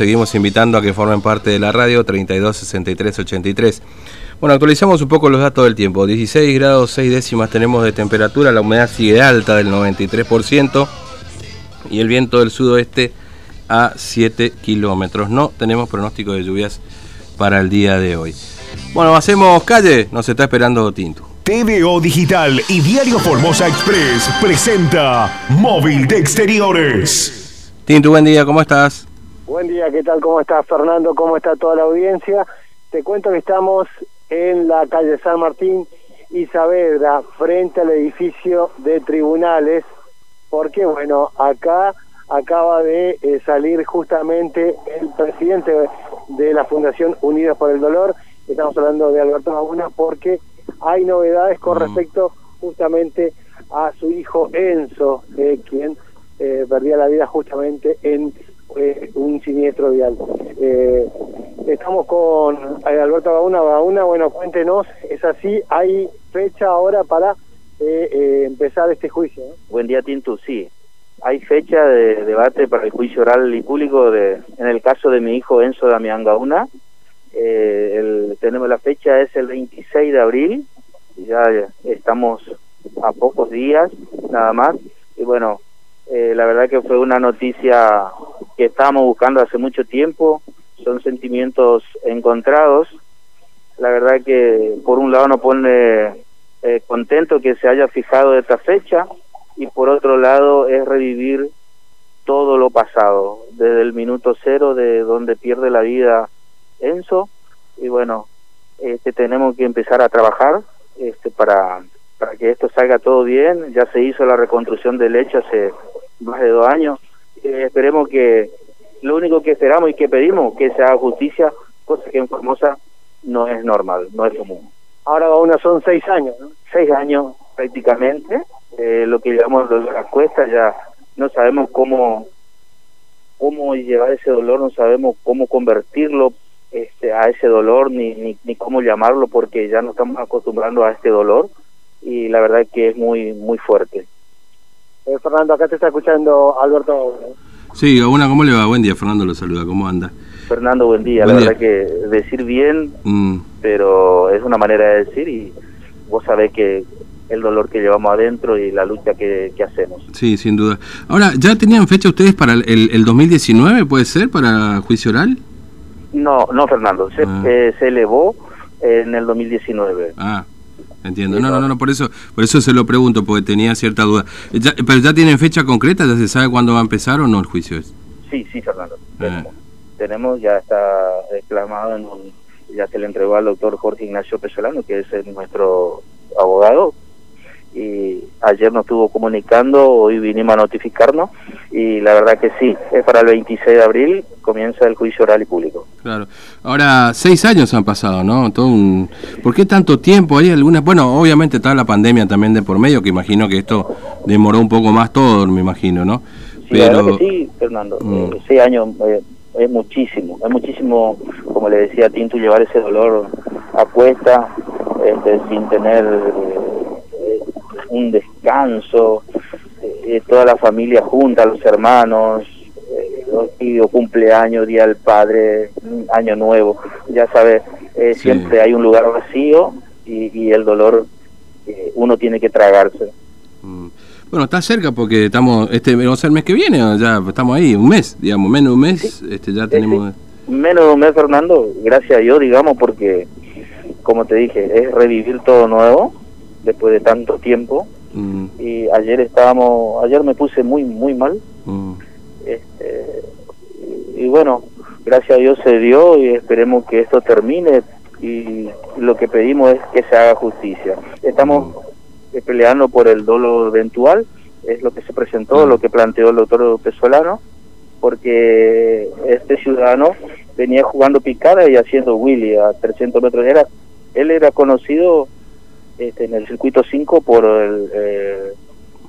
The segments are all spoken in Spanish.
seguimos invitando a que formen parte de la radio 32 63 83. Bueno, actualizamos un poco los datos del tiempo. 16 grados 6 décimas tenemos de temperatura, la humedad sigue alta del 93% y el viento del sudoeste a 7 kilómetros. No tenemos pronóstico de lluvias para el día de hoy. Bueno, hacemos calle, nos está esperando Tinto. TVO Digital y Diario Formosa Express presenta Móvil de Exteriores. Tinto, buen día, ¿cómo estás? Buen día, ¿qué tal? ¿Cómo estás, Fernando? ¿Cómo está toda la audiencia? Te cuento que estamos en la calle San Martín y Saavedra, frente al edificio de tribunales, porque, bueno, acá acaba de eh, salir justamente el presidente de la Fundación Unidos por el Dolor, estamos hablando de Alberto Laguna, porque hay novedades con mm. respecto justamente a su hijo Enzo, eh, quien eh, perdía la vida justamente en eh, un siniestro vial. Eh, estamos con eh, Alberto Gauna. Gauna, bueno, cuéntenos, ¿es así? ¿Hay fecha ahora para empezar este juicio? Buen día, Tintu, sí. Hay fecha de debate para el juicio oral y público de, en el caso de mi hijo Enzo Damián Gauna. tenemos la fecha, es el 26 de abril, ya estamos a pocos días nada más. Y bueno, la verdad que fue una noticia que estábamos buscando hace mucho tiempo, son sentimientos encontrados. La verdad que por un lado nos pone eh, contento que se haya fijado esta fecha y por otro lado es revivir todo lo pasado, desde el minuto cero de donde pierde la vida Enzo. Y bueno, este tenemos que empezar a trabajar este para para que esto salga todo bien, ya se hizo la reconstrucción del hecho hace más de dos años eh, esperemos que lo único que esperamos y que pedimos que se haga justicia, cosa que en Formosa no es normal, no es común. Ahora aún son seis años, ¿no? Seis años prácticamente, eh, lo que llevamos de las cuestas ya no sabemos cómo cómo llevar ese dolor, no sabemos cómo convertirlo este, a ese dolor ni, ni, ni cómo llamarlo porque ya no estamos acostumbrando a este dolor y la verdad que es muy muy fuerte. Eh, Fernando, acá te está escuchando Alberto. Sí, Gabuna, ¿cómo le va? Buen día, Fernando lo saluda, ¿cómo anda? Fernando, buen día. la verdad que decir bien, mm. pero es una manera de decir y vos sabés que el dolor que llevamos adentro y la lucha que, hacemos. Sí, sin duda. Ahora, ¿ya tenían fecha ustedes para el, el, 2019, puede ser, para juicio oral? No, no, Fernando, se, ah. eh, se elevó en el 2019. Ah, Entiendo, no, no, no, por eso, por eso se lo pregunto, porque tenía cierta duda. ¿Pero ya tienen fecha concreta? ¿Ya se sabe cuándo va a empezar o no el juicio? Sí, sí, Fernando. Ah. Tenemos, ya está reclamado, en ya se le entregó al doctor Jorge Ignacio Pesolano, que es nuestro abogado, y ayer nos estuvo comunicando, hoy vinimos a notificarnos y la verdad que sí, es para el 26 de abril, comienza el juicio oral y público. Claro. Ahora, seis años han pasado, ¿no? Todo un... ¿Por qué tanto tiempo? Hay algunas... Bueno, obviamente está la pandemia también de por medio, que imagino que esto demoró un poco más todo, me imagino, ¿no? Sí, Pero... sí, Fernando. Mm. Eh, seis años eh, es muchísimo, es muchísimo, como le decía a Tinto, llevar ese dolor a cuesta, este, sin tener un descanso, eh, toda la familia junta, los hermanos, eh, los tíos, cumpleaños, día del padre, año nuevo, ya sabes, eh, siempre hay un lugar vacío y, el dolor uno tiene que tragarse. Mm. Bueno, está cerca porque estamos, este vamos el mes que viene, ya estamos ahí, un mes, digamos, menos de un mes, este, ya tenemos... menos de un mes, Fernando, gracias a Dios, digamos, porque, como te dije, es revivir todo nuevo, después de tanto tiempo. Mm. Y ayer estábamos, ayer me puse muy, muy mal. Mm. Este, y, bueno, gracias a Dios se dio y esperemos que esto termine y lo que pedimos es que se haga justicia. Estamos mm. peleando por el dolor eventual, es lo que se presentó, lo que planteó el doctor Pesolano, porque este ciudadano venía jugando picada y haciendo Willy a 300 metros. Era, él era conocido este, en el circuito 5 por eh,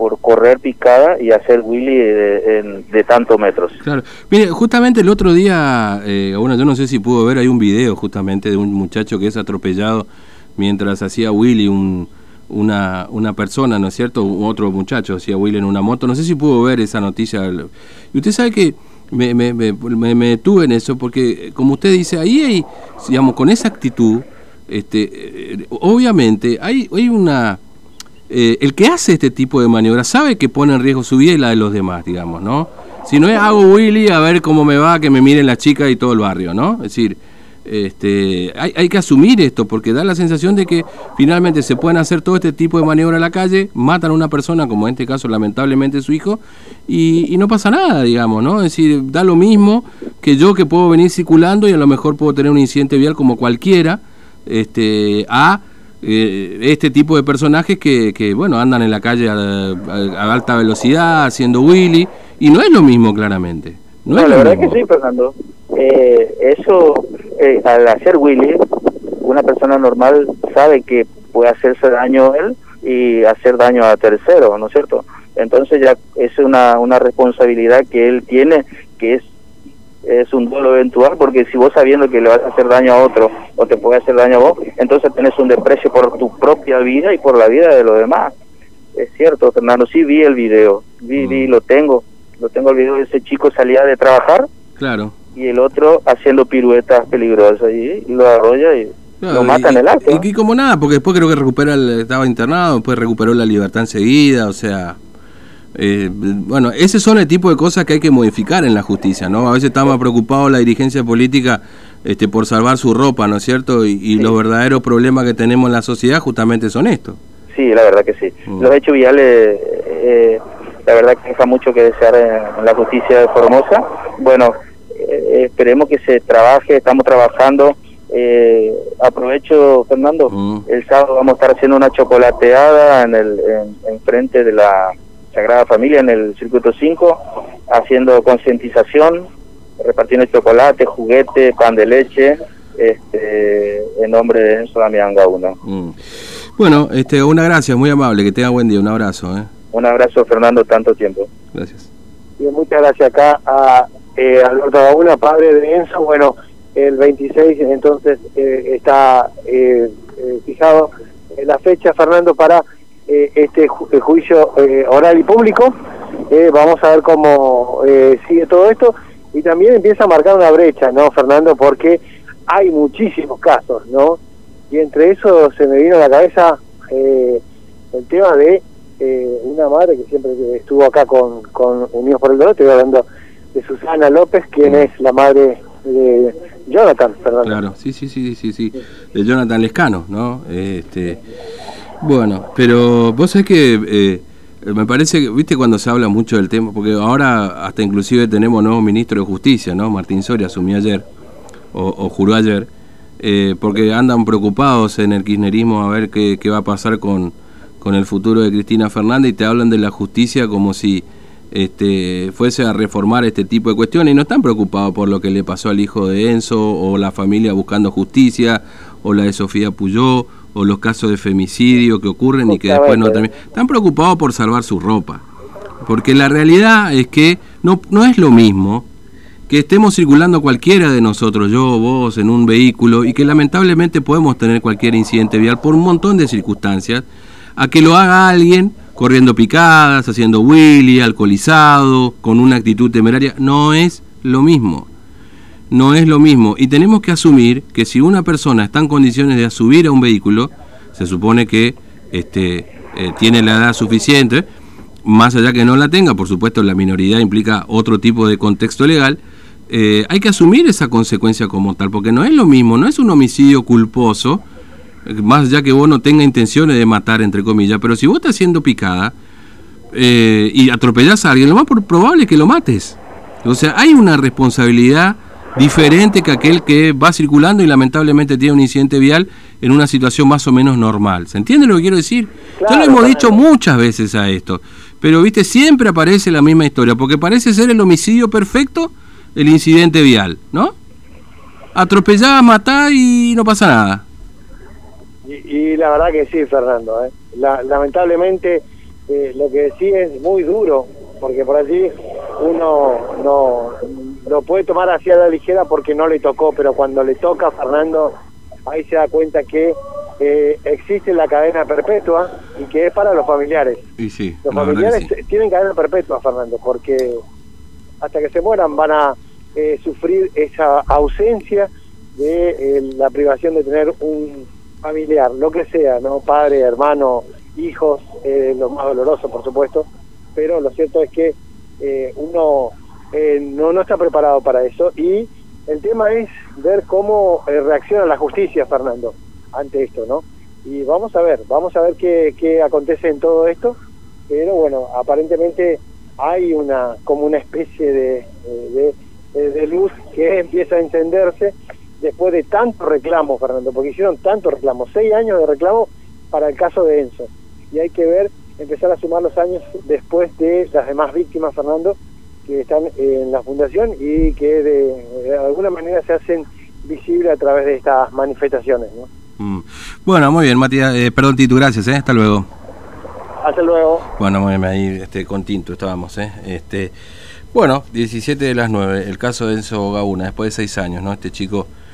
por correr picada y hacer Willy de, de, tantos metros. Claro. Mire, justamente el otro día, eh, bueno, yo no sé si pudo ver, hay un video justamente de un muchacho que es atropellado mientras hacía Willy un, una, una persona, ¿no es cierto? Otro muchacho hacía Willy en una moto. No sé si pudo ver esa noticia. Y usted sabe que me, me, me, me detuve en eso, porque como usted dice, ahí hay, digamos, con esa actitud, este, eh, obviamente hay, hay una... Eh, el que hace este tipo de maniobras sabe que pone en riesgo su vida y la de los demás, digamos, ¿no? Si no es hago Willy, a ver cómo me va, que me miren las chicas y todo el barrio, ¿no? Es decir, este, hay, hay, que asumir esto porque da la sensación de que finalmente se pueden hacer todo este tipo de maniobra en la calle, matan a una persona, como en este caso lamentablemente su hijo, y, y, no pasa nada, digamos, ¿no? Es decir, da lo mismo que yo que puedo venir circulando y a lo mejor puedo tener un incidente vial como cualquiera, este, a eh, este tipo de personajes que, que, bueno, andan en la calle a, a, a, alta velocidad, haciendo Willy, y no es lo mismo claramente. No, no es la lo verdad mismo. que sí, Fernando. Eh, eso, eh, al hacer Willy, una persona normal sabe que puede hacerse daño a él y hacer daño a terceros, ¿no es cierto? Entonces ya es una, una responsabilidad que él tiene, que es es un duelo eventual porque si vos sabiendo que le vas a hacer daño a otro o te puede hacer daño a vos, entonces tenés un desprecio por tu propia vida y por la vida de los demás. Es cierto, Fernando, sí vi el video, vi, Mm. vi, lo tengo, lo tengo el video de ese chico salía de trabajar Claro. y el otro haciendo piruetas peligrosas y, lo arrolla y Claro, lo mata y- en el acto. Y, y como nada, porque después creo que recupera el- estaba internado, después recuperó la libertad enseguida, o sea, eh, bueno, ese son el tipo de cosas que hay que modificar en la justicia, ¿no? A veces está más preocupado la dirigencia política este, por salvar su ropa, ¿no es cierto? Y, y los verdaderos problemas que tenemos en la sociedad justamente son estos. Sí, la verdad que sí. Mm. Los hechos viales, eh, la verdad que deja mucho que desear en, en la justicia de Formosa. Bueno, eh, esperemos que se trabaje, estamos trabajando. Eh, aprovecho, Fernando, Mm. el sábado vamos a estar haciendo una chocolateada en el en, en frente de la Sagrada Familia, en el Circuito 5, haciendo concientización, repartiendo chocolate, juguete, pan de leche, este, en nombre de Enzo Damián Gauna. Mm. Bueno, este, una gracias, muy amable, que tenga buen día, un abrazo, ¿eh? Un abrazo, Fernando, tanto tiempo. Gracias. Bien, muchas gracias acá a eh, Alberto Gauna, padre de Enzo. Bueno, el 26 entonces eh, está eh, eh, fijado la fecha, Fernando, para eh, este ju- eh, juicio eh, oral y público. Eh, vamos a ver cómo eh, sigue todo esto. Y también empieza a marcar una brecha, ¿no, Fernando? Porque hay muchísimos casos, ¿no? Y entre eso se me vino a la cabeza eh, el tema de una madre que siempre estuvo acá con, con Unidos por el Dolor, estoy hablando de Susana López, quien es la madre de Jonathan, Fernando. Claro, sí, sí, sí, sí, sí, de Jonathan Lescano, ¿no? Este, bueno, pero vos sabés que eh, me parece que, viste, cuando se habla mucho del tema, porque ahora hasta inclusive tenemos nuevo ministro de Justicia, ¿no? Martín Soria asumió ayer, o, o juró ayer, eh, porque andan preocupados en el kirchnerismo a ver qué, qué va a pasar con, con el futuro de Cristina Fernández y te hablan de la justicia como si este, fuese a reformar este tipo de cuestiones y no están preocupados por lo que le pasó al hijo de Enzo o la familia buscando justicia o la de Sofía Puyó o los casos de femicidio que ocurren y que después no terminan. Están preocupados por salvar su ropa. Porque la realidad es que no, no es lo mismo que estemos circulando cualquiera de nosotros, yo o vos, en un vehículo y que lamentablemente podemos tener cualquier incidente vial por un montón de circunstancias, a que lo haga alguien corriendo picadas, haciendo willy, alcoholizado, con una actitud temeraria. No es lo mismo. No es lo mismo. Y tenemos que asumir que si una persona está en condiciones de subir a un vehículo, se supone que este, eh, tiene la edad suficiente, más allá que no la tenga, por supuesto la minoridad implica otro tipo de contexto legal, eh, hay que asumir esa consecuencia como tal, porque no es lo mismo, no es un homicidio culposo, más allá que vos no tenga intenciones de matar, entre comillas, pero si vos estás siendo picada eh, y atropellás a alguien, lo más probable es que lo mates. O sea, hay una responsabilidad diferente que aquel que va circulando y lamentablemente tiene un incidente vial en una situación más o menos normal. ¿Se entiende lo que quiero decir? ya lo hemos dicho muchas veces a esto, pero viste, siempre aparece la misma historia, porque parece ser el homicidio perfecto el incidente vial, ¿no? Atropellás, matás y no pasa nada. Y, y la verdad que sí, Fernando. ¿eh? La- lamentablemente eh, lo que decís es muy duro, porque por allí uno no lo puede tomar así a la ligera porque no le tocó, pero cuando le toca a Fernando, ahí se da cuenta que eh, existe la cadena perpetua y que es para los familiares. Y sí, Los familiares sí. tienen cadena perpetua, Fernando, porque hasta que se mueran van a eh, sufrir esa ausencia de eh, la privación de tener un familiar, lo que sea, ¿no? Padre, hermano, hijos, eh, lo más doloroso, por supuesto, pero lo cierto es que eh, no, no está preparado para eso y el tema es ver cómo reacciona la justicia, Fernando, ante esto, ¿no? Y vamos a ver, vamos a ver qué, qué acontece en todo esto, pero bueno, aparentemente hay una como una especie de, de luz que empieza a encenderse después de tantos reclamos, Fernando, porque hicieron tantos reclamos, seis años de reclamo para el caso de Enzo. Y hay que ver, empezar a sumar los años después de las demás víctimas, Fernando, que están en la fundación y que de, alguna manera se hacen visibles a través de estas manifestaciones. ¿no? Mm. Bueno, muy bien, Matías, eh, perdón Tito, gracias, ¿eh? hasta luego. Hasta luego. Bueno, muy bien, ahí este, con Tinto estábamos. ¿eh? Este, bueno, 17 de las 9, el caso de Enzo Gauna, después de seis años, ¿no? Este chico